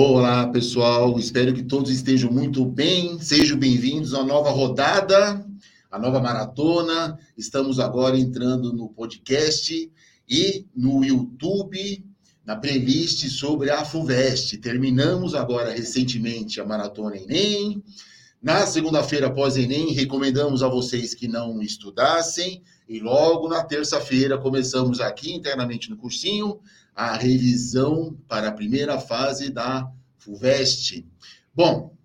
Olá, pessoal. Espero que todos estejam muito bem. Sejam bem-vindos à nova rodada, à nova maratona. Estamos agora entrando no podcast e no YouTube, na playlist sobre a FUVEST. Terminamos agora recentemente a maratona Enem. Na segunda-feira após Enem, recomendamos a vocês que não estudassem. E logo na terça-feira começamos aqui internamente no cursinho a revisão para a primeira fase da FUVEST. Bom,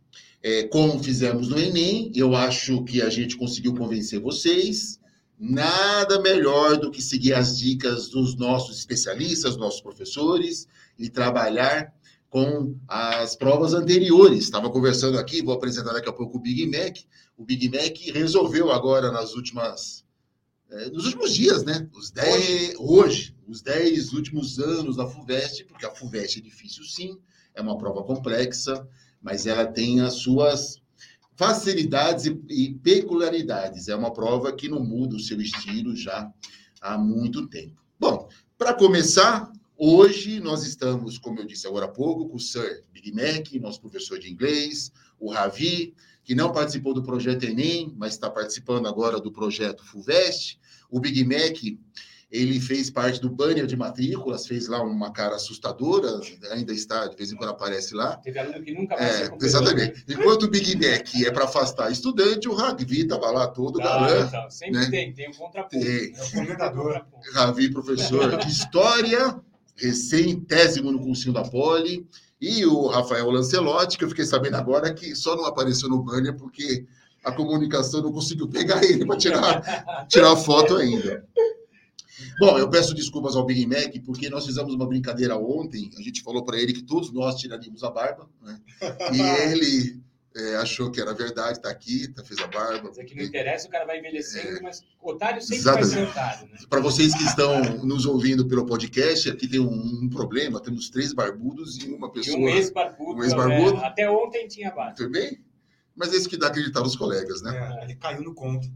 é, como fizemos no Enem, eu acho que a gente conseguiu convencer vocês. Nada melhor do que seguir as dicas dos nossos especialistas, nossos professores, e trabalhar com as provas anteriores. Estava conversando aqui, vou apresentar daqui a pouco o Big Mac. O Big Mac resolveu agora nas últimas é, nos últimos dias, né? Os dez, hoje, os 10 últimos anos da FUVEST, porque a FUVEST é difícil sim, é uma prova complexa, mas ela tem as suas facilidades e, e peculiaridades. É uma prova que não muda o seu estilo já há muito tempo. Bom, para começar, hoje nós estamos, como eu disse agora há pouco, com o Sir Big Mac, nosso professor de inglês, o Ravi, que não participou do projeto Enem, mas está participando agora do projeto FUVEST. O Big Mac, ele fez parte do banner de matrículas, fez lá uma cara assustadora, ainda está, de vez em quando aparece lá. Teve aluno que nunca mais é, Exatamente. Enquanto o Big Mac é para afastar estudante, o Ragvi estava lá todo ah, galã. Então, sempre né? tem, tem um contraponto. Tem. É o Ravi, professor de História, recém-tésimo no cursinho da Poli, e o Rafael Lancelotti, que eu fiquei sabendo agora que só não apareceu no banner porque a comunicação não conseguiu pegar ele para tirar, tirar foto ainda. Bom, eu peço desculpas ao Big Mac, porque nós fizemos uma brincadeira ontem. A gente falou para ele que todos nós tiraríamos a barba, né? E ele é, achou que era verdade, está aqui, tá, fez a barba. Mas é que não interessa, o cara vai envelhecendo, é, mas otário sempre exatamente. vai ser otário. Né? Para vocês que estão nos ouvindo pelo podcast, aqui tem um, um, problema: temos três barbudos e uma pessoa. E um ex-barbudo. Um ex-barbudo. É, até ontem tinha barba. Tudo bem? Mas é isso que dá acreditar nos colegas, né? É, ele caiu no conto.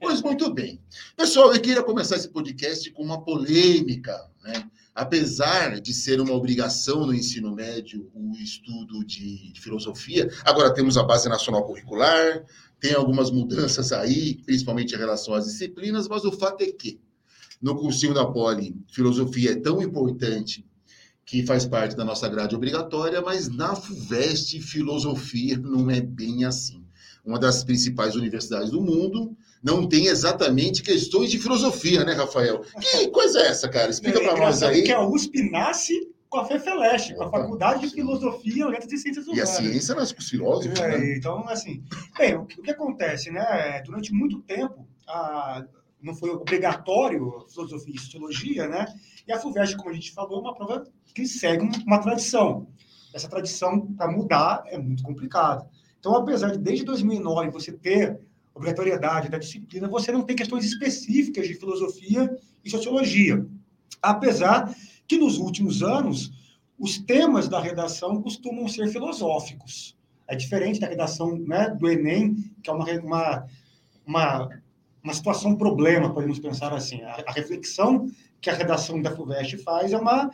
Pois muito bem. Pessoal, eu queria começar esse podcast com uma polêmica, né? Apesar de ser uma obrigação no ensino médio o estudo de, de filosofia, agora temos a base nacional curricular, tem algumas mudanças aí, principalmente em relação às disciplinas, mas o fato é que no cursinho da Poli, filosofia é tão importante que faz parte da nossa grade obrigatória, mas na FUVEST, filosofia não é bem assim. Uma das principais universidades do mundo, não tem exatamente questões de filosofia, né, Rafael? Que coisa é essa, cara? Explica é, para nós aí. que a USP nasce com a FEFELESH, com a Faculdade de Filosofia, Letras e Ciências Humanas. E a ciência nasce com os filósofos, é, né? Então, assim, bem, o que, o que, acontece, né? Durante muito tempo, a, não foi obrigatório filosofia e sociologia, né? E a FUVEST, como a gente falou, é uma prova que segue uma tradição. Essa tradição, para mudar, é muito complicado. Então, apesar de, desde 2009, você ter obrigatoriedade da disciplina, você não tem questões específicas de filosofia e sociologia. Apesar que nos últimos anos os temas da redação costumam ser filosóficos. É diferente da redação né, do Enem, que é uma, uma, uma, uma situação problema, podemos pensar assim. A, a, reflexão que a redação da FUVEST faz é, uma,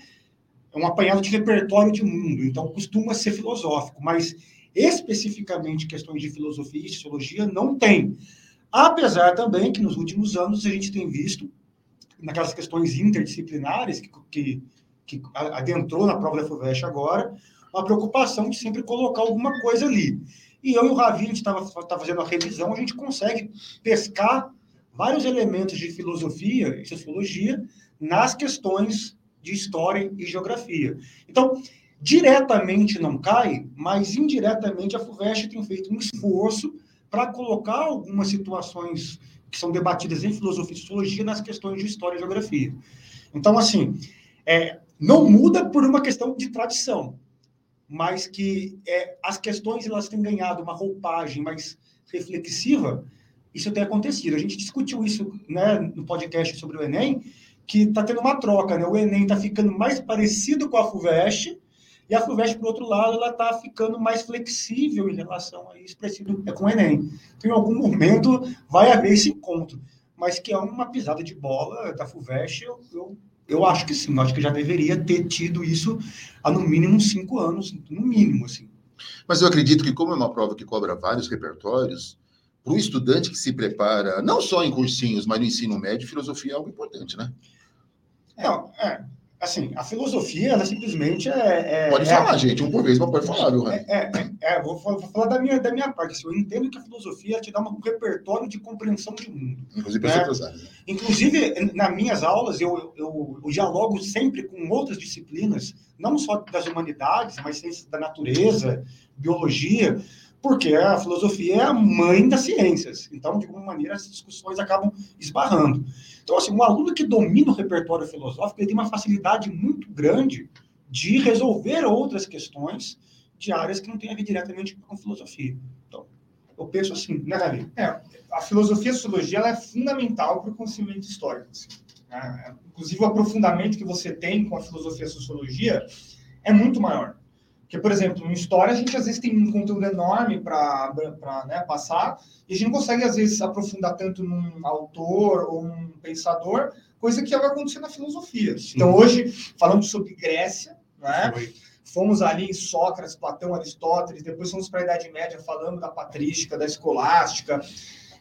é um apanhado de repertório de mundo, então costuma ser filosófico, mas especificamente questões de filosofia e sociologia, não tem. Apesar também que nos últimos anos a gente tem visto, naquelas questões interdisciplinares que, que, que adentrou na prova da FUVEST agora, uma preocupação de sempre colocar alguma coisa ali. E eu e o Ravi, a gente estava fazendo a revisão, a gente consegue pescar vários elementos de filosofia e sociologia nas questões de história e geografia. Então, diretamente não cai, mas indiretamente a FUVEST tem feito um esforço para colocar algumas situações que são debatidas em filosofia e sociologia nas questões de história e geografia. Então, assim, é, não muda por uma questão de tradição, mas que é, as questões elas têm ganhado uma roupagem mais reflexiva, isso tem acontecido. A gente discutiu isso né, no podcast sobre o Enem, que está tendo uma troca, né? O Enem está ficando mais parecido com a FUVEST, e a FUVEST, por outro lado, ela está ficando mais flexível em relação a isso, parecido com o Enem. Então, em algum momento, vai haver esse encontro. Mas que é uma pisada de bola da FUVEST, eu, eu, Eu acho que sim, eu acho que já deveria ter tido isso há no mínimo cinco anos, no mínimo, assim. Mas eu acredito que, como é uma prova que cobra vários repertórios, para o estudante que se prepara, não só em cursinhos, mas no ensino médio, filosofia é algo importante, né? É, é assim, a filosofia, ela simplesmente é. é pode é, falar, gente, um por vez, mas pode falar, viu, é, é, é, vou, falar, vou falar da minha, da minha parte. Assim, eu entendo que a filosofia te dá um repertório de compreensão de mundo. Inclusive, né? áreas. Inclusive, nas minhas aulas, eu, eu, eu dialogo sempre com outras disciplinas, não só das humanidades, mas ciências da natureza, biologia, porque a filosofia é a mãe das ciências. Então, de alguma maneira, essas discussões acabam esbarrando. Então, assim, um aluno que domina o repertório filosófico, ele tem uma facilidade muito grande de resolver outras questões de áreas que não têm a ver diretamente com filosofia. Então, eu penso assim, né, Davi? É, a filosofia e a sociologia ela é fundamental para o conhecimento histórico. Assim, né? Inclusive, o aprofundamento que você tem com a filosofia e a sociologia é muito maior. Porque, por exemplo, em história, a gente às vezes tem um conteúdo enorme para né, passar, e a gente não consegue, às vezes, aprofundar tanto num autor ou um pensador, coisa que vai acontecer na filosofia. Sim. Então, hoje, falando sobre Grécia, né, fomos ali em Sócrates, Platão, Aristóteles, depois fomos para a Idade Média, falando da patrística, da escolástica,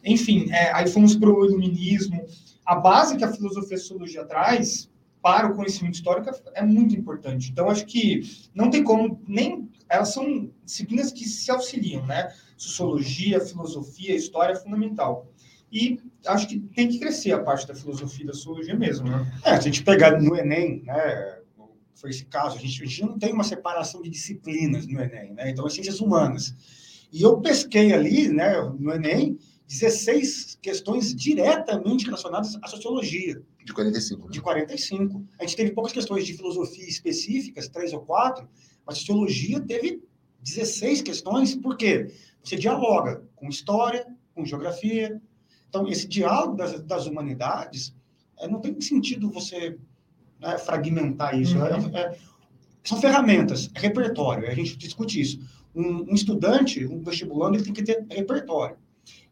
enfim, é, aí fomos para o iluminismo. A base que a filosofia e sociologia traz para o conhecimento histórico é muito importante. Então, acho que não tem como nem. Elas são disciplinas que se auxiliam, né? Sociologia, filosofia, história é fundamental. E acho que tem que crescer a parte da filosofia e da sociologia mesmo, né? É, se a gente pegar no Enem, né? Foi esse caso, a gente, a gente não tem uma separação de disciplinas no Enem, né? Então, é ciências humanas. E eu pesquei ali, né, no Enem, 16 questões diretamente relacionadas à sociologia. De 45. Né? De 45. A gente teve poucas questões de filosofia específicas, três ou quatro, mas sociologia teve 16 questões, por quê? Você dialoga com história, com geografia. Então, esse diálogo das, das humanidades, é, não tem sentido você né, fragmentar isso. É, uhum. É, é, são ferramentas, é repertório, a gente discute isso. Um, um estudante, um vestibulando, ele tem que ter repertório.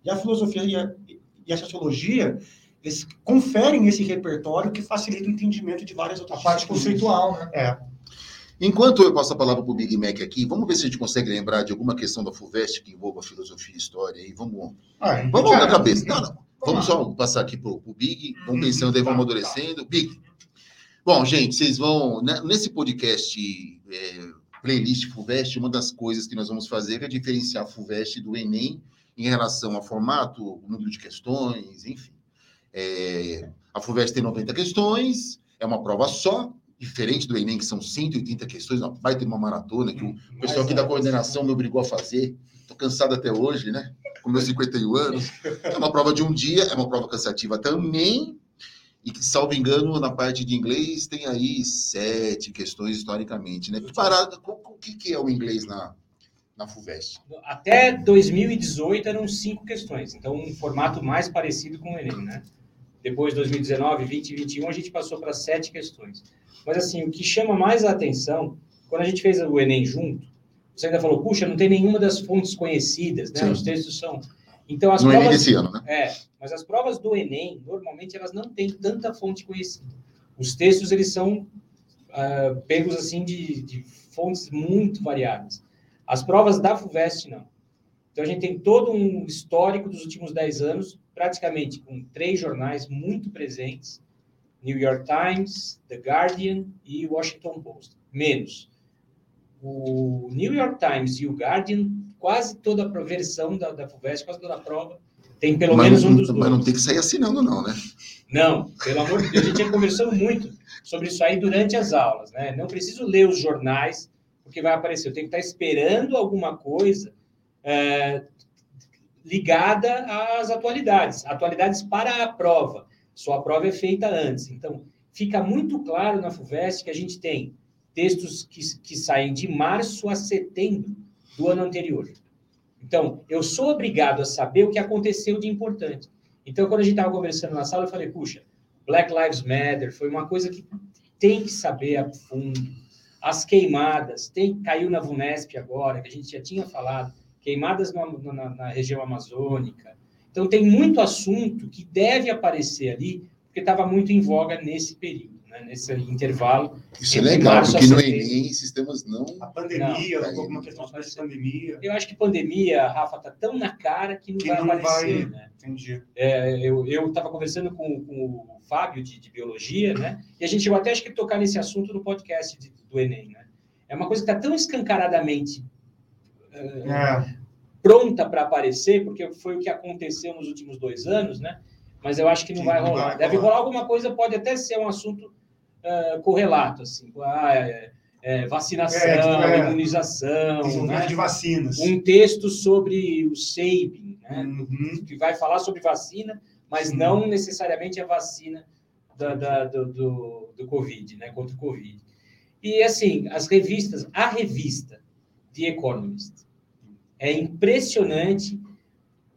E a filosofia e a, e a sociologia, eles conferem esse repertório que facilita o entendimento de várias outras A parte conceitual, né? É. Enquanto eu passo a palavra para o Big Mac aqui, vamos ver se a gente consegue lembrar de alguma questão da FUVEST que envolva filosofia e história. Aí vamos, ah, vamos na cabeça. Não, não. Vamos só passar aqui para o Big, vamos uhum. pensando aí, vamos amadurecendo. Big. Bom, gente, vocês vão. Né, nesse podcast é, playlist FUVEST, uma das coisas que nós vamos fazer é diferenciar a FUVEST do Enem em relação ao formato, número de questões, enfim. É, a FUVEST tem 90 questões, é uma prova só, diferente do Enem, que são 180 questões, vai ter uma maratona que o pessoal aqui da coordenação me obrigou a fazer. Estou cansado até hoje, né? Com meus 51 anos. É uma prova de um dia, é uma prova cansativa também. E que, salvo engano, na parte de inglês tem aí sete questões historicamente, né? Parada, o que, que é o inglês na, na FUVEST? Até 2018 eram cinco questões, então um formato mais parecido com o Enem, né? Depois, 2019, 20 e 21, a gente passou para sete questões. Mas, assim, o que chama mais a atenção, quando a gente fez o Enem junto, você ainda falou, puxa, não tem nenhuma das fontes conhecidas, né? Sim. Os textos são... Então, as no provas... Enem desse ano, né? É, mas as provas do Enem, normalmente, elas não têm tanta fonte conhecida. Os textos, eles são uh, pegos, assim, de, de fontes muito variadas. As provas da FUVEST, não. Então, a gente tem todo um histórico dos últimos 10 anos, praticamente com três jornais muito presentes, New York Times, The Guardian e Washington Post. Menos. O New York Times e o Guardian, quase toda a versão da, da FUVEST, quase toda a prova, tem pelo mas, menos um dos dois. Mas não tem que sair assinando, não, né? Não, pelo amor de Deus, a gente ia conversando muito sobre isso aí durante as aulas, né? Não preciso ler os jornais, porque vai aparecer. Eu tenho que estar esperando alguma coisa é, ligada às atualidades, atualidades para a prova. Sua prova é feita antes. Então, fica muito claro na FUVEST que a gente tem textos que, que saem de março a setembro do ano anterior. Então, eu sou obrigado a saber o que aconteceu de importante. Então, quando a gente estava conversando na sala, eu falei, puxa, Black Lives Matter foi uma coisa que tem que saber a fundo as queimadas, tem, caiu na VUNESP agora, que a gente já tinha falado, queimadas na, na, na região amazônica. Então, tem muito assunto que deve aparecer ali, porque estava muito em voga nesse período? Nesse intervalo. Isso é legal, porque no setembro. Enem sistemas não. A pandemia, Não, alguma questão não de pandemia. Eu acho que pandemia, Rafa, está tão na cara que não Que vai não aparecer, vai- né? Entendi. É, eu estava conversando com, com o Fábio de, de biologia, né? E a gente chegou até acho que tocar nesse assunto no podcast de- do Enem, né? É uma coisa que está tão escancaradamente eh, É, pronta para aparecer, porque foi o que aconteceu nos últimos dois anos, né? Mas eu acho que não Que vai não rolar. vai Deve rolar alguma coisa, pode até ser um assunto eh, correlato, assim, ah, é, é, vacinação, É, é, imunização, né? de vacinas. um texto sobre o Sabin, né? Uhum. que vai falar sobre vacina, mas Sim. não necessariamente a vacina da, da- do, do, do Covid, né? Contra o Covid. E, assim, as revistas, a revista The Economist é impressionante,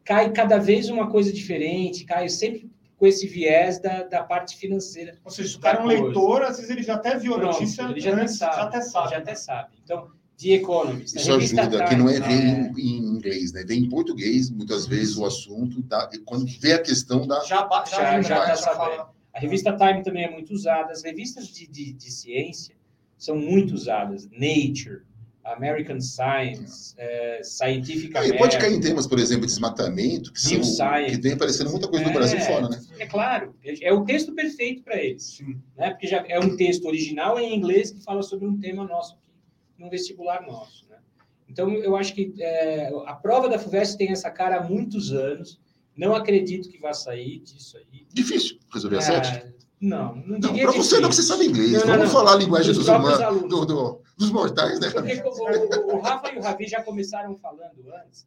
cai cada vez uma coisa diferente, cai sempre com esse viés da, da parte financeira. Ou seja, se o cara é um leitor, às vezes ele já até viu a Pronto, notícia ele já antes, sabe, já até sabe. Já até sabe. Então, The Economist. Isso ajuda, que não é Time, ver em, inglês, né? Vem em português, muitas vezes, o assunto, tá? E quando vê a questão da. Já, já, Já- já tá sabendo. A revista Time também é muito usada. As revistas de, de, de ciência são muito usadas. Nature, American Science, eh, Scientific e pode American. cair em temas, por exemplo, de desmatamento, que, são, Science. que vem aparecendo muita coisa no É. Brasil fora, né? É claro, é é o texto perfeito para eles. Sim. Né? Porque já é um texto original em inglês que fala sobre um tema nosso aqui, num vestibular nosso. Né? Então, eu acho que é, a prova da FUVEST tem essa cara há muitos anos. Não acredito que vá sair disso aí. Difícil resolver a sete. Ah, não, não Não, para você não, você sabe inglês. Não, não, Vamos não. falar a linguagem Dos dos, humanos, alunos. do- do- dos mortais, né? Porque o, o- o Rafa e o Ravi já começaram falando antes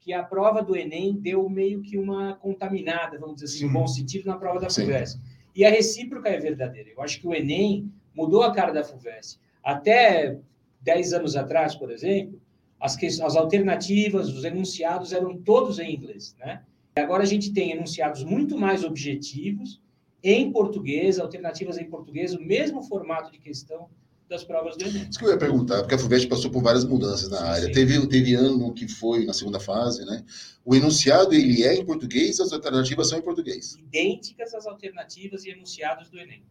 que a prova do Enem deu meio que uma contaminada, vamos dizer assim, Sim. no bom sentido, na prova da Sim. FUVEST. E a recíproca é verdadeira. Eu acho que o Enem mudou a cara da FUVEST. Até 10 anos atrás, por exemplo, as, que- as alternativas, os enunciados eram todos em inglês, né? E agora a gente tem enunciados muito mais objetivos, em português, alternativas em português, o mesmo formato de questão das provas do Enem. Isso que eu ia perguntar, porque a FUVEST passou por várias mudanças na área. sim. Teve, teve ano que foi na segunda fase, né? O enunciado, ele é em português, as alternativas são em português. idênticas às alternativas e enunciados do Enem.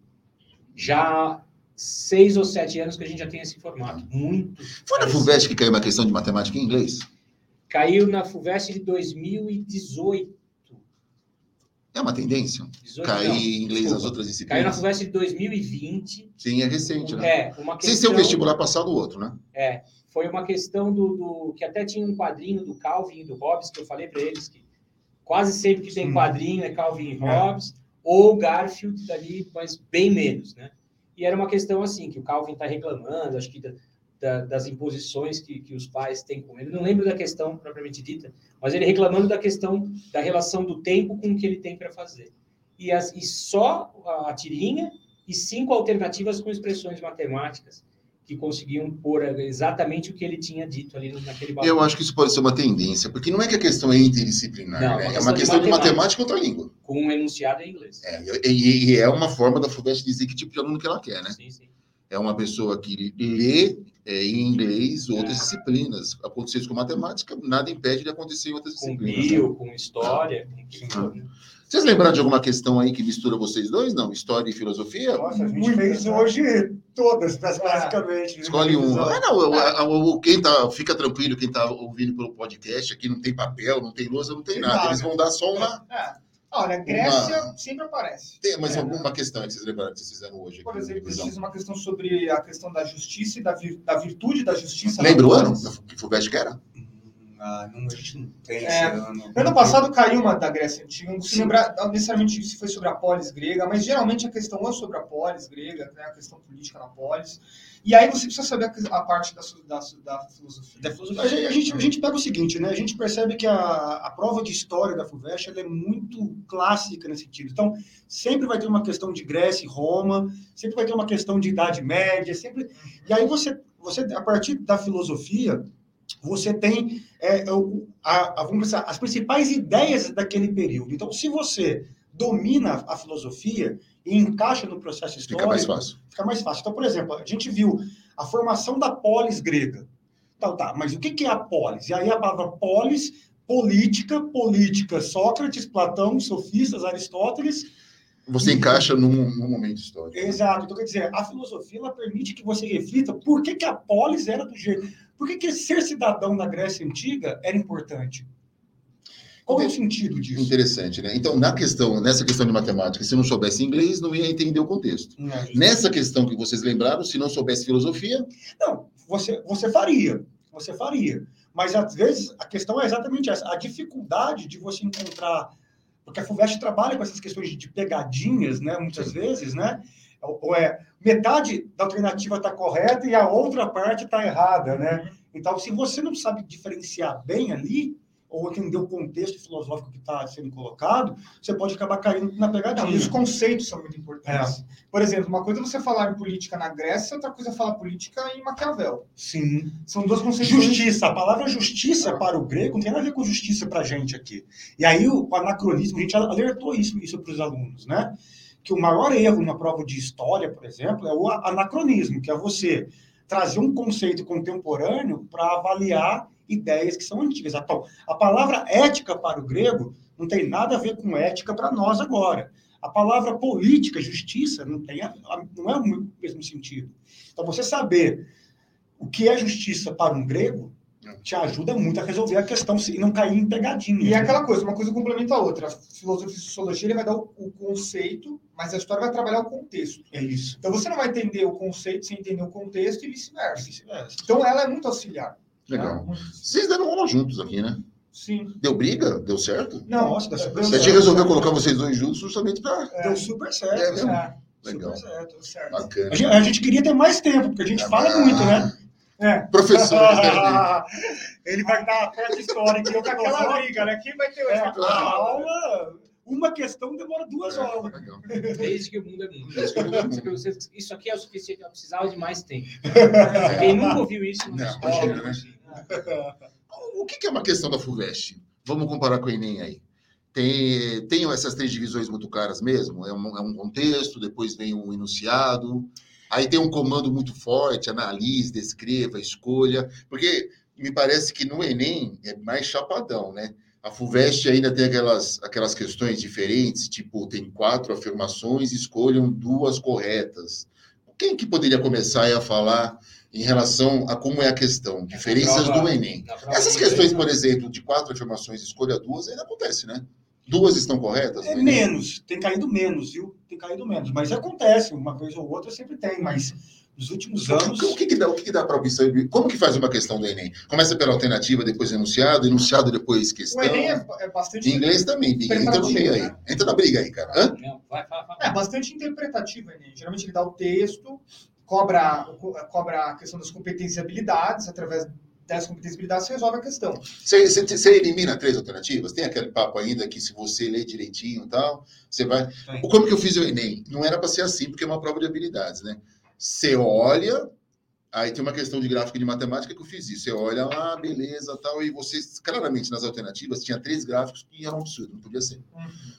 Já há seis ou sete anos que a gente já tem esse formato. Muito. Foi na. FUVEST que caiu uma questão de matemática em inglês? Caiu na FUVEST de 2018. É uma tendência? 18, Cair não, em inglês desculpa. nas outras Caiu na disciplinas? FUVEST de 2020. Sim, é recente, né? É, uma Sem questão... ser o vestibular passado o outro, né? É, foi uma questão do, do- que até tinha um quadrinho do Calvin e do Hobbes que eu falei para eles que quase sempre que tem quadrinho é Calvin e É. Hobbes ou Garfield ali, mas bem menos, né? E era uma questão assim que o Calvin está reclamando, acho que da- da- das imposições que, que os pais têm com ele. Não lembro da questão propriamente dita, mas ele reclamando da questão da relação do tempo com o que ele tem para fazer. E, as, e só a, tirinha e cinco alternativas com expressões matemáticas que conseguiam pôr exatamente o que ele tinha dito ali naquele balão. Eu acho que isso pode ser uma tendência, porque não é que a questão é interdisciplinar, Não, né? é uma questão de de matemática. matemática e outra língua. Com um enunciado em inglês. É, e, e é uma forma da FUVEST dizer que tipo de aluno que ela quer, né? Sim, sim. É uma pessoa que lê é, em inglês outras É. disciplinas. Aconteceu isso com matemática, nada impede de acontecer em outras Com disciplinas. né? bio, com história, com o que for, né? Vocês lembraram de alguma questão aí que mistura vocês dois? Não? História e filosofia? Nossa, a gente Muito, fez né? hoje todas, basicamente. né? Escolhe um. Ah, não, o- quem tá, fica tranquilo, quem tá ouvindo pelo podcast, aqui não tem papel, não tem lousa, não tem Tem nada. nada. Eles vão dar só uma. É. Olha, Grécia sempre aparece. Tem mais É, alguma questão aí que vocês lembraram que vocês fizeram hoje? aqui Por exemplo, revisão? precisa uma questão sobre a questão da justiça e da, vir- da virtude da justiça. Lembra o ano que FUVEST que era? Ah, não, a gente não tem É, ano. Ano passado caiu uma da Grécia Antiga, não consigo lembrar necessariamente se foi sobre a polis grega, mas geralmente a questão é sobre a polis grega, né, a questão política na polis. E aí você precisa saber a, parte da, da, da filosofia. Da filosofia. A gente, a, gente, a gente pega o seguinte, né? A gente percebe que a, a prova de história da FUVEST é muito clássica nesse sentido. Então, sempre vai ter uma questão de Grécia e Roma, sempre vai ter uma questão de Idade Média, sempre. E aí você, você a partir da filosofia, você tem é, a, a- vamos pensar, as principais ideias daquele período. Então, se você domina a filosofia e encaixa no processo histórico, Fica mais fácil. fica mais fácil. Então, por exemplo, a gente viu a formação da polis grega. Então, tá, mas o que que é a polis? E aí a palavra polis, política, política, Sócrates, Platão, sofistas, Aristóteles, Você encaixa num, num momento histórico. Exato. Então, quer dizer, a filosofia ela permite que você reflita por que, que a polis era do jeito. Por que, que ser cidadão na Grécia Antiga era importante? Qual é o sentido disso? Interessante, né? Então, na questão, nessa questão de matemática, se não soubesse inglês, não ia entender o contexto. Não, Nessa questão que vocês lembraram, se não soubesse filosofia, Não, você, você faria. Você faria. Mas, às vezes, a questão é exatamente essa. A dificuldade de você encontrar... Porque a FUVEST trabalha com essas questões de- de pegadinhas, né? Muitas vezes, né? Ou ou é metade da alternativa está correta e a outra parte está errada, né? Então, se você não sabe diferenciar bem ali, ou entender o contexto filosófico que está sendo colocado, você pode acabar caindo na pegadinha. Não, e os conceitos são muito importantes. Por exemplo, uma coisa é você falar em política na Grécia, outra coisa é falar política em Maquiavel. Sim. São duas conceitos. Justiça, a palavra justiça para o grego não tem nada a ver com justiça para a gente aqui. E aí o anacronismo, a gente alertou isso, isso para os alunos, né? Que o maior erro na prova de história, por exemplo, é o anacronismo, que é você trazer um conceito contemporâneo para avaliar ideias que são antigas. Então, a palavra ética para o grego não tem nada a ver com ética para nós agora. A palavra política, justiça, não, tem não é o mesmo sentido. Então, você saber o que é justiça para um grego te ajuda muito a resolver a questão e não cair em pegadinha. E é aquela coisa, uma coisa complementa a outra. A filosofia e sociologia ele vai dar o, o conceito, mas a história vai trabalhar o contexto. É isso. Então você não vai entender o conceito sem entender o contexto e vice-versa. Vice-versa. Então ela é muito auxiliar. legal. Tá? Muito- Vocês deram aula juntos aqui, né? Sim. Deu briga? Deu certo? Não, Nossa, dá super A certo. gente resolveu colocar vocês dois juntos justamente para. Deu super certo. É mesmo? É, Legal. Super certo. certo. Bacana. A gente, a gente queria ter mais tempo, porque a gente fala Ah, muito, né? É. Professor, Ele vai dar a parte histórica e eu Fica aquela briga, né? Quem vai ter o É, aula, uma questão demora duas horas. Legal. Desde que o mundo é mundo. Desde que o mundo é mundo. Isso aqui é o suficiente, eu precisava de mais tempo. Quem nunca ouviu isso Não, imagina, escola, né? O que é uma questão da FUVEST? Vamos comparar com o Enem aí. Tem, tem essas três divisões muito claras mesmo? É um, é um contexto, depois vem um enunciado, aí tem um comando muito forte, analise, descreva, escolha, porque me parece que no Enem é mais chapadão, né? A FUVEST ainda tem aquelas, aquelas questões diferentes, tipo, tem quatro afirmações, escolham duas corretas. Quem que poderia começar a falar em relação a como é a questão? Diferenças prova- do Enem. Essas questões, por exemplo, de quatro afirmações, escolha duas, ainda acontece, né? Duas estão corretas? É menos, tem caído menos, viu? Tem caído menos. Mas acontece, uma vez ou outra sempre tem, mas nos últimos anos. O que, que dá, o que, que dá para observar? Como que faz uma questão do Enem? Começa pela alternativa, depois enunciado, enunciado, depois questão. O Enem é, é bastante. Em inglês também, entra no meio aí. né? Entra na briga aí, cara. Hã? Não, vai, fala, fala. É bastante interpretativo, o Enem. Geralmente ele dá o texto, cobra, cobra a questão das competências e habilidades, através das competências e habilidades você resolve a questão. Você, você, você elimina três alternativas? Tem aquele papo ainda que se você ler direitinho e tal, você vai. Tem. Como que eu fiz o Enem? Não era para ser assim, porque é uma prova de habilidades, né? Você olha, aí tem uma questão de gráfico de matemática que eu fiz isso. Você olha lá, beleza, tal, e você, claramente, nas alternativas, tinha três gráficos que eram absurdos, não podia ser.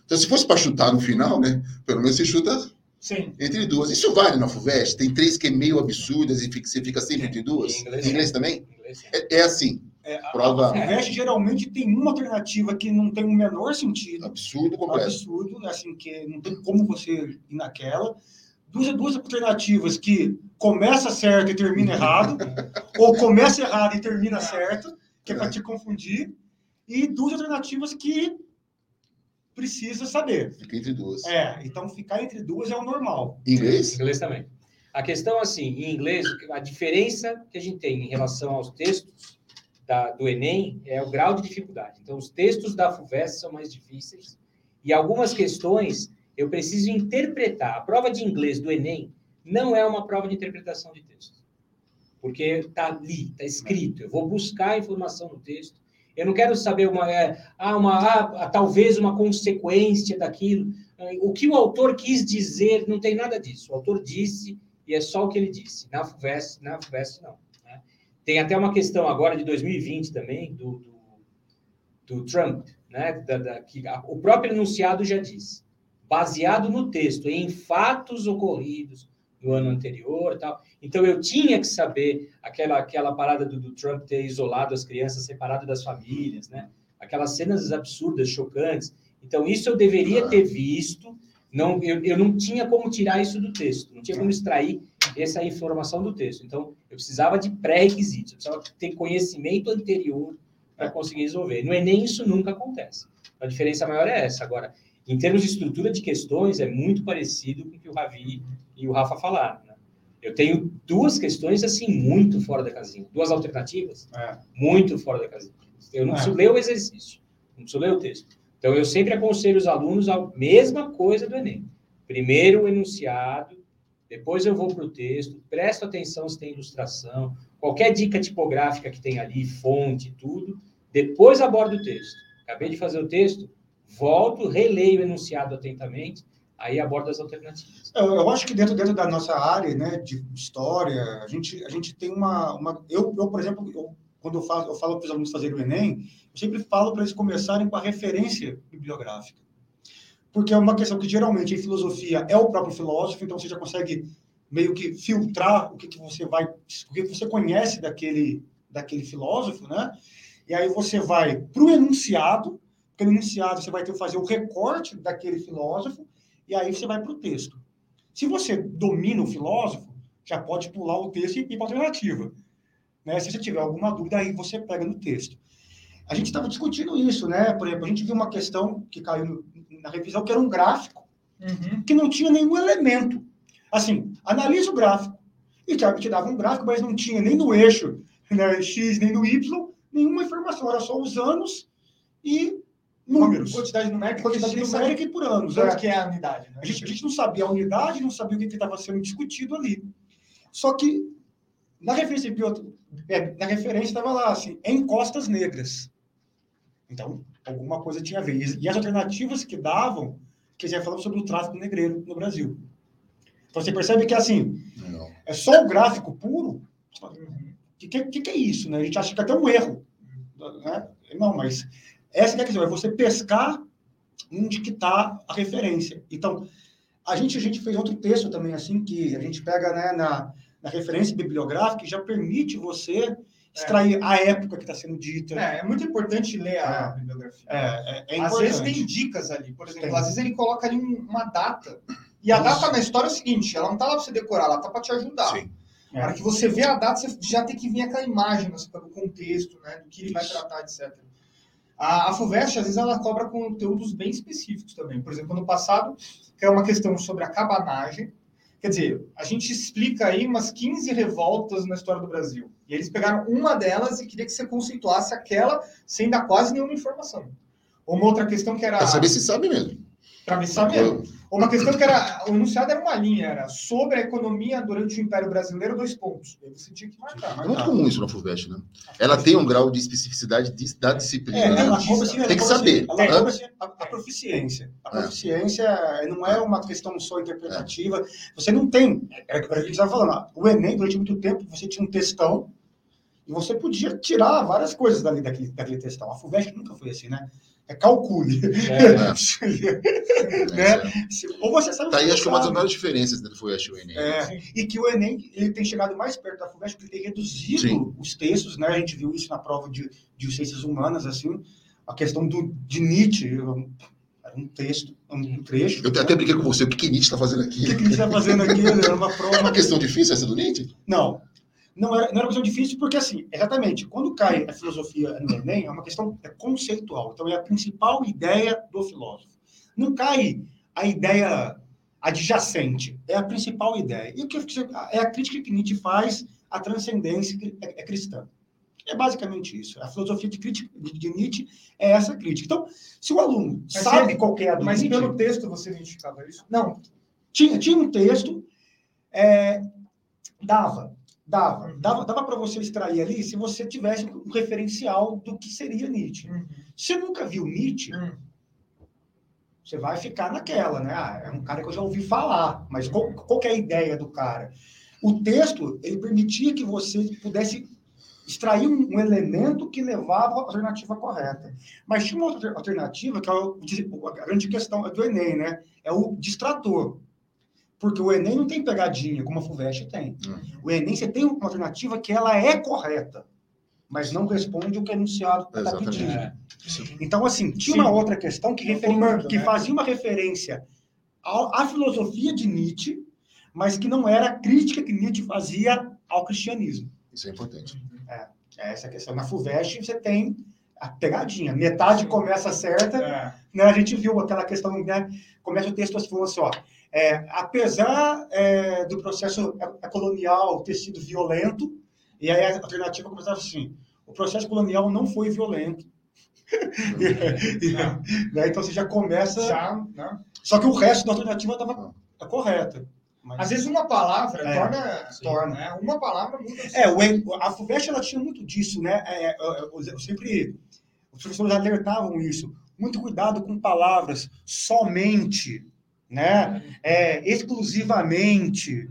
Então, se fosse para chutar no final, né? Pelo menos você chuta Sim. entre duas. Isso vale na FUVEST? Tem três que é meio absurdas e fica- você fica sempre entre duas? Em inglês, Em inglês também? É, é assim, É, a, prova a FUVEST geralmente tem uma alternativa que não tem o menor sentido. absurdo completo. absurdo, assim, que não tem como você ir naquela. Duas, duas alternativas que começa certo e termina errado, ou começa errado e termina certo, que é para te confundir, e duas alternativas que precisa saber. Fica entre duas. É, então ficar entre duas é o normal. Em inglês? Inglês também. A questão, assim, em inglês, a diferença que a gente tem em relação aos textos da- do Enem é o grau de dificuldade. Então, os textos da FUVEST são mais difíceis e algumas questões eu preciso interpretar. A prova de inglês do Enem não é uma prova de interpretação de texto, porque está ali, está escrito. Eu vou buscar a informação no texto. Eu não quero saber uma, é, ah, uma, ah, talvez uma consequência daquilo. O que o autor quis dizer, não tem nada disso. O autor disse e é só o que ele disse. Na FUVEST, na FUVEST não. né? Tem até uma questão agora de 2020 também, do, do, do Trump, né? Da, da- que a- o próprio enunciado já disse, baseado no texto, em fatos ocorridos no ano anterior tal. Então, eu tinha que saber aquela, aquela parada do, do Trump ter isolado as crianças, separado das famílias, né? Aquelas cenas absurdas, chocantes. Então, isso eu deveria ter visto, não, eu, eu não tinha como tirar isso do texto, não tinha como extrair essa informação do texto. Então, eu precisava de pré-requisitos, eu precisava ter conhecimento anterior para conseguir resolver. No Enem, isso nunca acontece. A diferença maior é essa. Agora, em termos de estrutura de questões, é muito parecido com o que o Ravi e o Rafa falaram. Né? Eu tenho duas questões, assim, muito fora da casinha. Duas alternativas, É. muito fora da casinha. Eu não É. preciso ler o exercício, não preciso ler o texto. Então, eu sempre aconselho os alunos a mesma coisa do Enem. Primeiro o enunciado, depois eu vou para o texto, presto atenção se tem ilustração, qualquer dica tipográfica que tem ali, fonte, tudo, depois abordo o texto. Acabei de fazer o texto, volto, releio o enunciado atentamente, aí abordo as alternativas. Eu, eu acho que dentro, dentro da nossa área, né, de história, a gente, a gente tem uma, uma eu, eu, por exemplo, eu, quando eu falo, eu falo para os alunos fazerem o Enem, eu sempre falo para eles começarem com a referência bibliográfica. Porque é uma questão que geralmente em filosofia é o próprio filósofo, então você já consegue meio que filtrar o que, que você vai, o que você conhece daquele, daquele filósofo, né? E aí você vai para o enunciado, porque no enunciado você vai ter que fazer o recorte daquele filósofo, e aí você vai para o texto. Se você domina o filósofo, já pode pular o texto e ir para a alternativa. Né? Se você tiver alguma dúvida, aí você pega no texto. A gente estava discutindo isso, né? Por exemplo, a gente viu uma questão que caiu no, na revisão, que era um gráfico, Uhum. que não tinha nenhum elemento. Assim, analisa o gráfico. E te, te dava um gráfico, mas não tinha nem no eixo né, X, nem no Y, nenhuma informação. Era só os anos e números. Quantidade numérica, Quantidade numérica e por anos. quanto né? que é a unidade. Né? A gente, a gente não sabia a unidade, não sabia o que estava sendo discutido ali. Só que na referência, é, na referência estava lá assim, em costas negras. Então, alguma coisa tinha a ver. E- as alternativas que davam, que já falavam sobre o tráfico negreiro no Brasil. Então você percebe que assim, Legal. é só o gráfico puro. O que, que, que é isso? Né? A gente acha que é até um erro. Né? Não, mas essa que é a questão, é você pescar onde que está a referência. Então, a gente, a gente fez outro texto também, assim, que a gente pega né, na, na referência bibliográfica já permite você extrair a época que está sendo dita. É, é muito importante ler a É. bibliografia. É, é, é às vezes tem dicas ali. Por exemplo, Tem. às vezes ele coloca ali um- uma data. E a Isso. data na história é o seguinte: ela não tá lá para você decorar, ela tá para te ajudar. Sim. É. Na hora que você vê a data, você já tem que vir aquela imagem assim, pelo contexto, né? Do que ele vai tratar, etc. A, a FUVEST, às vezes, ela cobra conteúdos bem específicos também. Por exemplo, ano passado, que é uma questão sobre a cabanagem. Quer dizer, a gente explica aí umas 15 revoltas na história do Brasil. E eles pegaram uma delas e queria que você conceituasse aquela sem dar quase nenhuma informação. Uma outra questão que era. Pra saber se sabe mesmo. Se sabe mesmo. Uma questão que era. O enunciado era uma linha, era sobre a economia durante o Império Brasileiro, dois pontos. Aí você tinha que marcar. É muito comum isso na FUVEST, né? Ela tem um grau de especificidade de- da disciplina. É, ela assim, Tem que saber. Ela É. assim, a, a proficiência. A É. proficiência não é uma questão só interpretativa. Você não tem. É o que a gente estava falando. O Enem, durante muito tempo, você tinha um textão e você podia tirar várias coisas dali, daquele, daquele textão. A FUVEST nunca foi assim, né? É calcule. É, né? Ou você sabe Tá aí, acho que é uma das maiores diferenças né, do FUVEST e o Enem. É, e que o Enem ele tem chegado mais perto da FUVEST porque ele tem reduzido Sim. os textos, né? A gente viu isso na prova de, de ciências humanas, assim, a questão do, de Nietzsche, um- era um texto, um trecho. Eu até brinquei com você, o que que Nietzsche está fazendo O aqui? que, que ele está fazendo aqui? Era uma É prova. uma questão difícil essa do Nietzsche? Não. Não era, não era uma questão difícil, porque, assim, exatamente, quando cai a filosofia no Enem, é uma questão é conceitual. Então, é a principal ideia do filósofo. Não cai a ideia adjacente, é a principal ideia. E o que é a crítica que Nietzsche faz à transcendência é, é cristã. É basicamente isso. A filosofia de, crítica, de, Nietzsche é essa crítica. Então, se o aluno Mas sabe se- qual é a do Mas Nietzsche, pelo texto você identificava isso? Não. tinha, tinha um texto, é, dava, dava, Uhum. dava, dava para você extrair ali se você tivesse um referencial do que seria Nietzsche. Se você nunca viu Nietzsche, Hum. você vai ficar naquela, né? Ah, é um cara que eu já ouvi falar, mas qual, qual que é a ideia do cara? O texto, ele permitia que você pudesse extrair um, um elemento que levava à alternativa correta. Mas tinha uma outra alternativa, que é o- a grande questão do Enem, né? É o distrator. Porque o Enem não tem pegadinha, como a FUVEST tem. Hum. O Enem, você tem uma alternativa que ela é correta, mas não responde o que é anunciado está pedindo. É. Então, assim, tinha Sim. uma outra questão que, É referi- que né? fazia uma referência a, a filosofia de Nietzsche, mas que não era a crítica que Nietzsche fazia ao cristianismo. Isso é importante. É essa a questão. Na FUVEST você tem a pegadinha. Metade começa certa, É. né? A gente viu aquela questão, né? Começa o texto assim, falando assim, ó. É, apesar é, do processo é, colonial ter sido violento, e aí a alternativa começava assim, o processo colonial não foi violento. Né, Então você já começa. Já, né? Só que o resto da alternativa estava correta. Mas- Às vezes uma palavra É, torna, sim. torna, né? Uma palavra muda. É, o, a FUVEST ela tinha muito disso, né? É, eu, eu- eu sempre. Os professores alertavam isso. Muito cuidado com palavras somente, né? É, exclusivamente.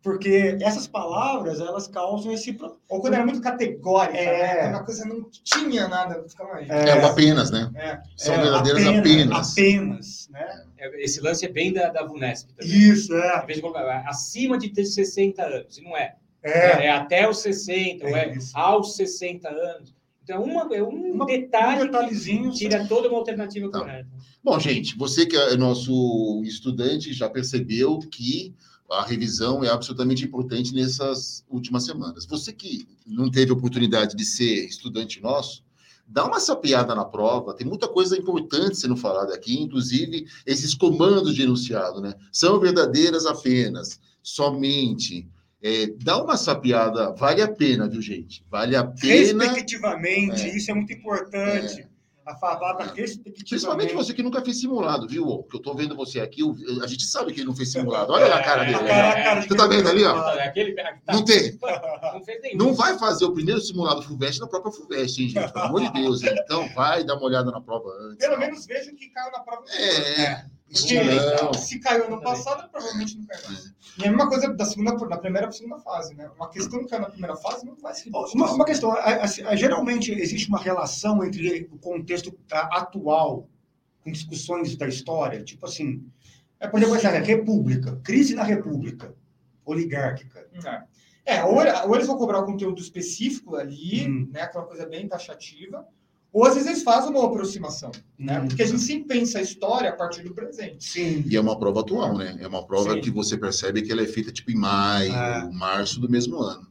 Porque essas palavras, elas causam esse. Ou quando era muito categórica, É. né? Quando a coisa não tinha nada, ficava aí. É, o apenas, né? É. São é, verdadeiras apenas. Apenas, né? É, Esse lance é bem da, da VUNESP também. Isso, é. Em vez de colocar acima de ter 60 anos, e não é. É, É, até os 60, ou É é isso. aos 60 anos. Então, é, uma, é um Uma- detalhe um detalhezinho. que tira toda uma alternativa Tá. correta. Bom, gente, você que é nosso estudante já percebeu que a revisão é absolutamente importante nessas últimas semanas. Você que não teve oportunidade de ser estudante nosso, dá uma sapiada na prova, tem muita coisa importante sendo falada aqui, inclusive esses comandos de enunciado, né? São verdadeiras apenas, somente. É, dá uma sapiada, vale a pena, viu, gente? Vale a pena. Respectivamente, É. isso é muito importante. A palavra respectivamente. Principalmente você que nunca fez simulado, viu? Porque eu tô vendo você aqui, o- a gente sabe que ele não fez simulado. Olha na cara dele. A né? cara, a cara de Você tá vendo ali, ó? É aquele, tá, Não tem. não fez nenhum. Não vai fazer o primeiro simulado FUVEST na própria FUVEST, hein, gente? Pelo amor de Deus. hein? Então, vai dar uma olhada na prova antes. Pelo menos veja que caiu na prova. É, Porque não. se caiu ano passado, provavelmente não caiu mais. E é a mesma coisa da segunda, da primeira para a segunda fase, né? Uma questão que caiu na primeira fase não vai se Uma, uma questão, geralmente existe uma relação entre o contexto atual com discussões da história, tipo assim, é, por exemplo, essa república, crise na república oligárquica. É, É, ou, ou eles vão cobrar o conteúdo específico ali, Hum. né? Aquela coisa bem taxativa. Ou às vezes eles fazem uma aproximação, né? Hum. Porque a gente sempre pensa a história a partir do presente. Sim. E é uma prova atual, né? É uma prova Sim. que você percebe que ela é feita tipo em maio, É. março do mesmo ano.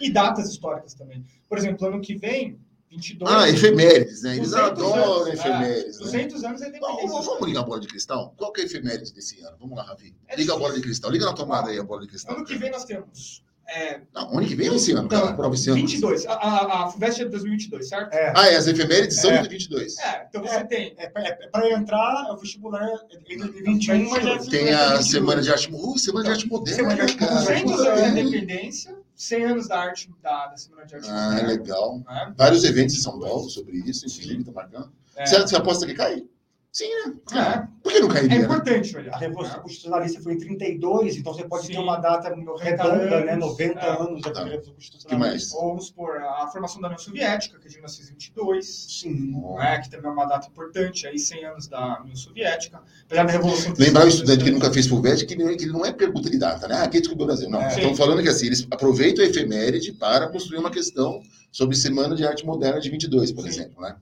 E datas históricas também. Por exemplo, ano que vem, 22... Ah, efemérides, né? Eles 200 adoram anos, efemérides, é, né? 200 anos é Vamos, independência. vamos, vamos ligar a bola de cristal? Qual que é a efeméride desse ano? Vamos lá, Ravi. É Liga a difícil. bola de cristal. Liga na tomada aí a bola de cristal. Ano que vem nós temos é, Não, ano que vem ou esse ano, cara? A prova esse ano. 22. A, a, a FUVEST é de 2022, certo? É, Ah, é, as efemérides são É. de 22. É, então você tem. é, para entrar, é o vestibular em 2021, mas já Tem a Semana de Arte... Uh, Semana de Arte Moderna, Semana de Arte cara. 200 Moderna. anos de independência, 100 anos da arte da, da Semana de Arte Ah, Moderna, legal. né? Vários eventos em São Paulo sobre isso, inclusive, tá marcando. É, Você, você aposta que cai? Sim, né? é, Por que não é cairia? né? importante olhar. A Revolução Constitucionalista foi em 32, então você pode Sim. ter uma data 90 redonda, né? anos, 90 é. anos da Tá. Revolução Constitucionalista. mais? Ou vamos supor, a formação da União Soviética, que é de 1922, Sim. né, que também é uma data importante, aí 100 anos da União Soviética, apesar da Revolução... Lembrar o estudante que nunca fez FUVEST que ele, que ele não é pergunta de data, né? Ah, quem descobriu o Brasil? Não. É. Estão falando que assim, eles aproveitam a efeméride para construir uma questão sobre Semana de Arte Moderna de 22, por Sim. exemplo, né?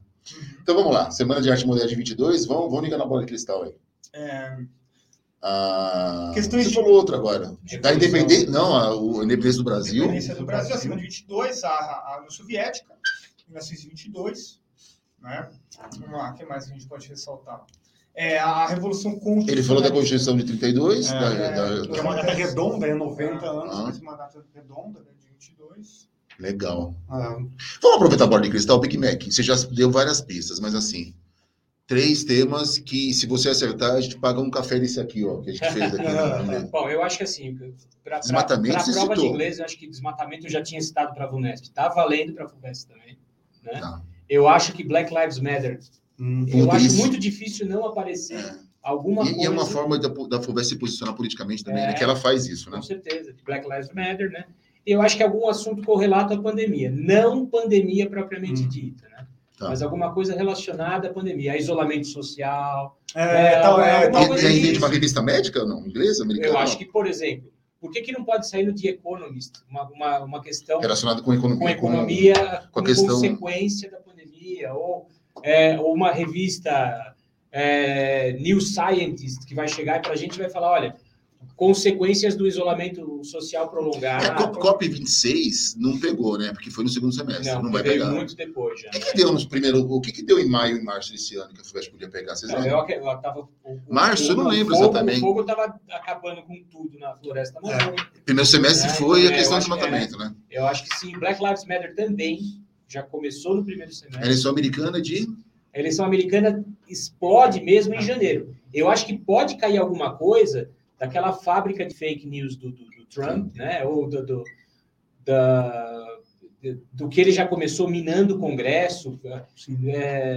Então vamos lá, Semana de Arte Moderna de 22, vamos, vamos ligar na bola de cristal aí. É, Ah, Questões você de- falou outra agora. Da independência, não, a, o- a independência do Brasil. independência do Brasil, acima de 22, a, a União Soviética, 1922, né? Vamos lá, o que mais a gente pode ressaltar? É, a Revolução Constitucional... Ele falou da Constituição de 32, É, da- é, da- Que é uma data redonda, é 90 anos, Ah. mas uma data redonda. de 22. Legal. Ah, Vamos aproveitar a bola de cristal, Big Mac. Você já deu várias pistas, mas assim, três temas que, se você acertar, a gente paga um café desse aqui, ó, que a gente fez aqui. né? Bom, eu acho que assim, para Desmatamento a você prova de citou. inglês, eu acho que desmatamento eu já tinha citado para a VUNESP. Está valendo para a FUVEST também. Né? Tá. Eu acho que Black Lives Matter, hum. eu acho isso- muito difícil não aparecer É. alguma E, coisa. e é uma forma da, da FUVEST se posicionar politicamente também, né? É. Que ela faz isso, né? Com certeza, de Black Lives Matter, né? E eu acho que algum assunto correlato à pandemia. Não pandemia propriamente Hum. dita, né? Tá. Mas alguma coisa relacionada à pandemia, a isolamento social. É, É, tal, é, tal- vem de uma revista médica, não? Inglesa, americana? Eu acho que, por exemplo, por que, que não pode sair no The Economist uma, uma, uma questão Relacionado com economia. com economia com a como questão- consequência da pandemia, ou, é, ou uma revista é, new scientist que vai chegar e para a gente vai falar, olha, consequências do isolamento social prolongado. A COP, COP 26 não pegou, né? Porque foi no segundo semestre. Não, não vai pegar. muito depois já. O que, que deu nos primeiros. O que, que deu em maio e março desse ano que a FUVEST podia pegar? Vocês Não, lembram? eu, eu tava, o- o- Março, eu não o lembro fogo- exatamente. O fogo estava acabando com tudo na floresta amazônica. Primeiro semestre É, foi é, a questão eu de acho que é. desmatamento, né? Eu acho que sim. Black Lives Matter também já começou no primeiro A semestre. eleição americana de. A eleição americana explode mesmo em janeiro. Eu acho que pode cair alguma coisa daquela fábrica de fake news do, do- do Trump, né? Ou do, do, da- do que ele já começou minando o Congresso, é,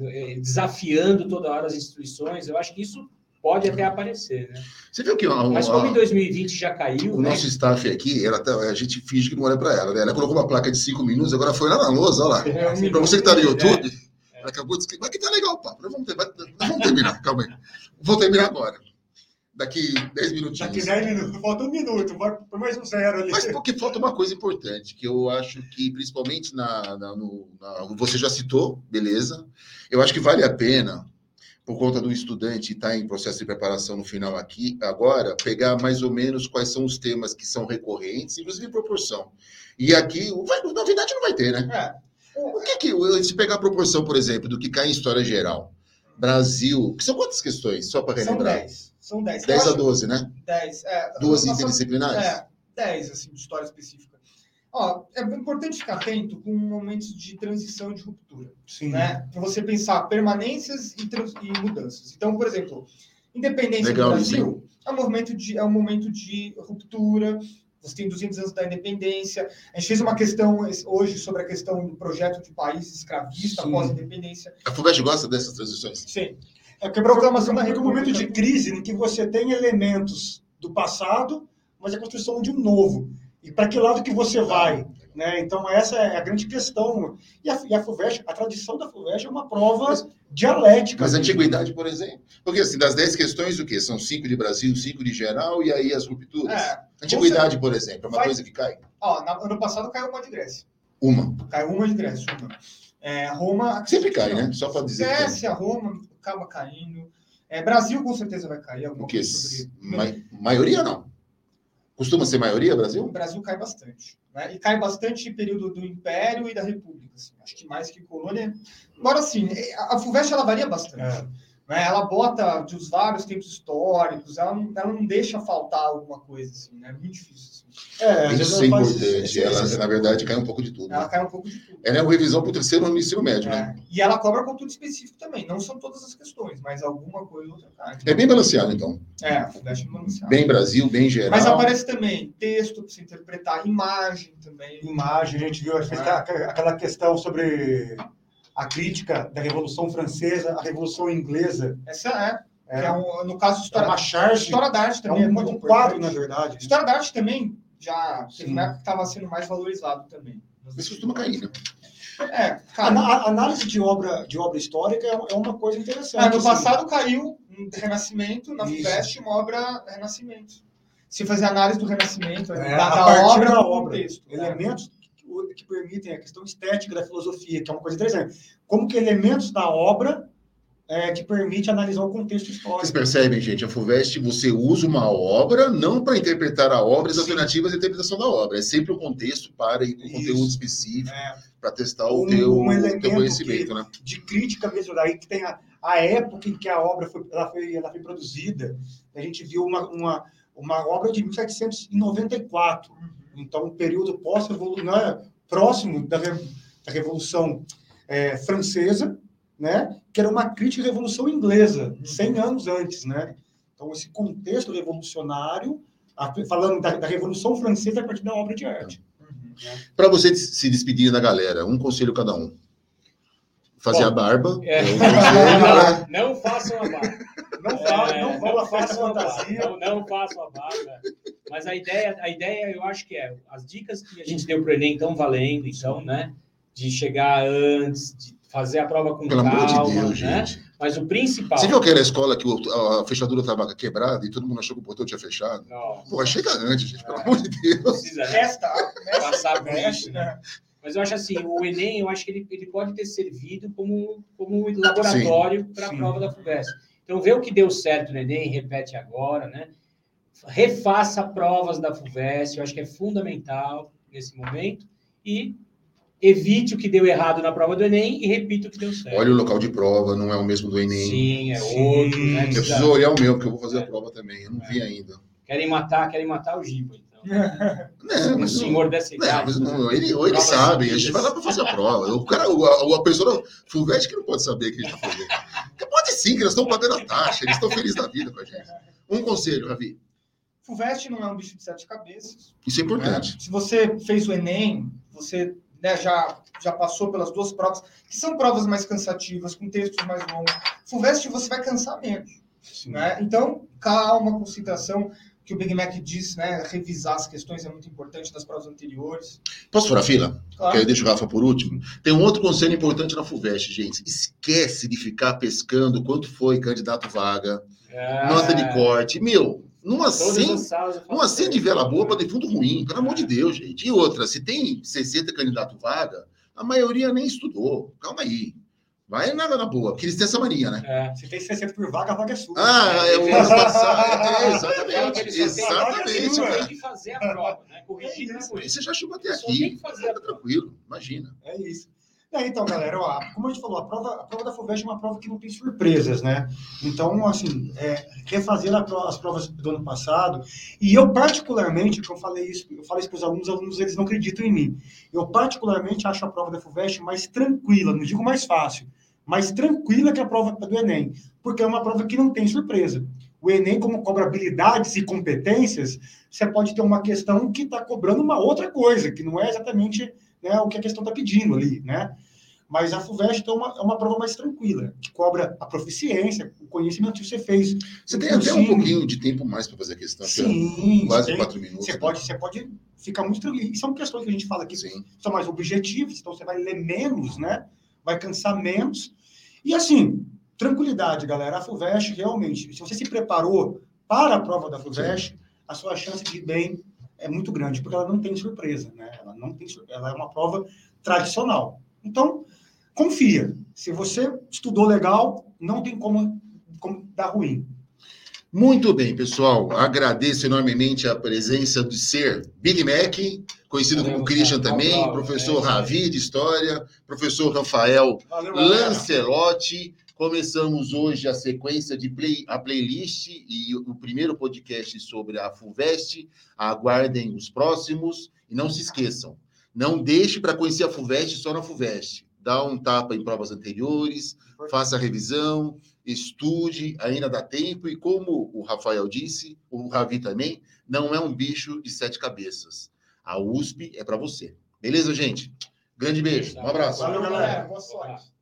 é, desafiando toda hora as instituições. Eu acho que isso pode até aparecer, né? Você viu que a- Mas a- como em 2020 já caiu, o né? nosso staff aqui, ela tá- a gente finge que não olha para ela, né? Ela colocou uma placa de cinco minutos, agora foi lá na lousa, olha lá. É, Para você que está no é, YouTube, ela acabou de escrever. Mas que tá legal o papo. Nós vamos, ter- nós vamos terminar, calma aí. Vou terminar agora. Daqui 10 minutinhos. Daqui 10 minutos, falta um minuto, vai por mais um zero ali. Mas porque falta uma coisa importante, que eu acho que, principalmente na, na- no, na- você já citou, beleza? Eu acho que vale a pena, por conta do estudante estar em processo de preparação no final aqui, agora, pegar mais ou menos quais são os temas que são recorrentes, inclusive em proporção. E aqui, vai, novidade não vai ter, né? É, O que que, se pegar a proporção, por exemplo, do que cai em história geral, Brasil, que são quantas questões, só para são relembrar? 10. São 10. 10 Eu a acho- 12, né? 10. É, Duas interdisciplinares? É, 10, assim, de história específica. Ó, é importante ficar atento com momentos de transição e de ruptura, Sim. né? Para você pensar permanências e, trans- e mudanças. Então, por exemplo, independência Legal do Brasil é um, movimento de, é um momento de ruptura. Você tem 200 anos da independência. A gente fez uma questão hoje sobre a questão do projeto de país escravista Sim. após a independência. A FUVEST gosta dessas transições? Sim. É porque Proclamação da é um momento de República. crise em que você tem elementos do passado, mas a construção de um novo. E para que lado que você vai? Né? Então, essa é a grande questão. E a, e a FUVEST, a tradição da FUVEST é uma prova dialética. Mas a antiguidade, por exemplo. Porque assim, das 10 questões, o quê? São cinco de Brasil, cinco de geral, e aí as rupturas. É, antiguidade, por exemplo, é uma Vai- coisa que cai. ó, ano passado caiu uma de Grécia. Uma. Caiu uma de Grécia, uma. É, Roma. Sempre cai, né? Só para dizer que tem. Grécia, Roma, acaba caindo. É, Brasil com certeza vai cair. Alguma O quê? Ma- maioria não. Costuma ser maioria, O Brasil? Brasil cai bastante. Né? E cai bastante em período do Império e da República. assim. Acho que mais que colônia. Embora, assim, a a FUVEST ela varia bastante. É. Né? Ela bota dos vários tempos históricos, ela não, ela não deixa faltar alguma coisa. Assim, né? É muito difícil. assim. É, Isso é importante. Ela, na verdade, cai um pouco de tudo. Ela né? cai um pouco de tudo. Ela é uma revisão para o terceiro ano do ensino médio, né? É, E ela cobra conteúdo específico também. Não são todas as questões, mas alguma coisa ou outra cai. É bem balanceado, então. É, a é balanceada. Bem Brasil, bem geral. Mas aparece também texto para se interpretar, imagem também. imagem, a gente viu É. aquela questão sobre a crítica da Revolução Francesa, a Revolução Inglesa. Essa é, É, é um, no caso, é história, uma charge, história da arte é também é, um, muito um quadro, na verdade. História da arte também já teve Sim. uma época que estava sendo mais valorizado também. Isso costuma cair, né? É, A, cara, a- análise de obra, de obra histórica é, é uma coisa interessante. ah, no assim. passado caiu um Renascimento, na. FUVEST, uma obra Renascimento. Se fazer análise do Renascimento, É, da, a da obra da do obra. contexto. né? elementos que, que permitem a questão estética da filosofia, que é uma coisa interessante. Como que elementos da obra é, que permite analisar o contexto Vocês histórico. percebem, gente? A FUVEST, você usa uma obra não para interpretar a obra, as Sim. alternativas à interpretação da obra. É sempre o contexto para ir para o conteúdo específico, É, para testar o Um- teu, um elemento teu conhecimento, né? de crítica mesmo, daí que tem a, a época em que a obra foi, ela foi, ela foi produzida. A gente viu uma, uma, uma obra de 1794, então um período pós né, próximo da, da Revolução é, Francesa, né, que era uma crítica à Revolução Inglesa, 100 anos antes. Né? Então, esse contexto revolucionário, falando da, da Revolução Francesa a partir da obra de arte. Uhum. Para você se despedir da galera, um conselho cada um. Fazer Bom, a barba. é. é um conselho, né? Não façam a barba. Não, fala, É, não vão à festa façam a barba. fantasia. Não, não façam a barba. Mas a ideia, a ideia, eu acho que é, as dicas que a gente deu para o Enem estão valendo, então, né? De chegar antes, de fazer a prova com Pelo amor calma, de Deus, né? gente. Mas o principal... Você viu aquela escola que a fechadura estava quebrada e todo mundo achou que o portão tinha fechado? Não, Pô, chega antes, gente, pelo É. amor de Deus. precisa né? Festa, passar por mexe, isso, né? né? Mas eu acho assim, o Enem, eu acho que ele, ele pode ter servido como, como laboratório para a prova da FUVEST. Então, vê o que deu certo no Enem, repete agora, né? Refaça provas da FUVEST, eu acho que é fundamental nesse momento. E evite o que deu errado na prova do Enem e repita o que deu certo. Olha o local de prova, não é o mesmo do Enem. Sim, é outro. Né? Eu preciso olhar o meu, porque eu vou fazer a prova também. Eu não vi ainda. Querem matar, querem matar o Giba, então. Não, Um mas senhor dessa não, idade. mas não, ele, ou ele sabe, a gente vai lá para fazer a prova. O cara, a, a pessoa Fulvete que não pode saber que a gente está fazendo. Sim, que eles estão pagando a taxa, eles estão felizes da vida com a gente. Um conselho, Ravi. FUVEST não é um bicho de sete cabeças. Isso é importante. Se você fez o Enem, você né, já, já passou pelas duas provas, que são provas mais cansativas, com textos mais longos. FUVEST você vai cansar menos. Né? Então, calma, concentração, que o Big Mac diz, né? Revisar as questões é muito importante das provas anteriores. Posso furar a fila? Claro. Que aí eu deixo o Rafa por último. Tem um outro conselho importante na FUVEST, gente. Esquece de ficar pescando quanto foi candidato vaga, Ah, nota de corte. Meu, numa todas 100, as salas eu falo numa 100 de isso. vela boa para defunto ruim, pelo amor de Deus, gente. E outra, se tem 60 candidato vaga, a maioria nem estudou. Calma aí. Vai na, na boa, porque eles têm essa mania, né? É. Se tem 60 por vaga, a vaga é sua. Ah, é o ano passado. É, exatamente. Exatamente. cara. tem que fazer a prova, né? Corrigir é isso. Você já chegou até Só tem aqui. que fazer prova. tranquilo, imagina. É isso. É, então, galera, ó, como a gente falou, a prova, a prova da FUVEST é uma prova que não tem surpresas, né? Então, assim, é, refazer a pro- as provas do ano passado, e eu particularmente, que eu falei isso, eu falei isso para os alunos, os alunos eles não acreditam em mim. Eu particularmente acho a prova da FUVEST mais tranquila, não digo mais fácil, mais tranquila que a prova do Enem, porque é uma prova que não tem surpresa. O Enem, como cobra habilidades e competências, você pode ter uma questão que está cobrando uma outra coisa, que não é exatamente né, o que a questão está pedindo ali, né? Mas a FUVEST é uma, é uma prova mais tranquila, que cobra a proficiência, o conhecimento que você fez. Você tem até um pouquinho de tempo mais para fazer a questão. é Sim, Quase tem- quatro minutos. você pode, você pode ficar muito tranquilo. E são questões que a gente fala aqui Sim. são mais objetivos, então você vai ler menos, né? Vai cansar menos. E assim, tranquilidade, galera. A FUVEST, realmente, se você se preparou para a prova da FUVEST, a sua chance de ir bem é muito grande, porque ela não tem surpresa, né? Ela não tem ela é uma prova tradicional. Então, confia. Se você estudou legal, não tem como, como dar ruim. Muito bem, pessoal. Agradeço enormemente a presença do ser Big Mac, conhecido como Christian também, professor. Ravi de História, professor Rafael. Lancelotti. Começamos hoje a sequência de play, a playlist e o primeiro podcast sobre a FUVEST. Aguardem os próximos e não se esqueçam, não deixe para conhecer a FUVEST só na FUVEST. Dá um tapa em provas anteriores, faça a revisão, estude, ainda dá tempo. E como o Rafael disse, o Ravi também, não é um bicho de sete cabeças. A USP é para você. Beleza, gente? Grande beijo. Um abraço. Valeu, galera. Boa sorte.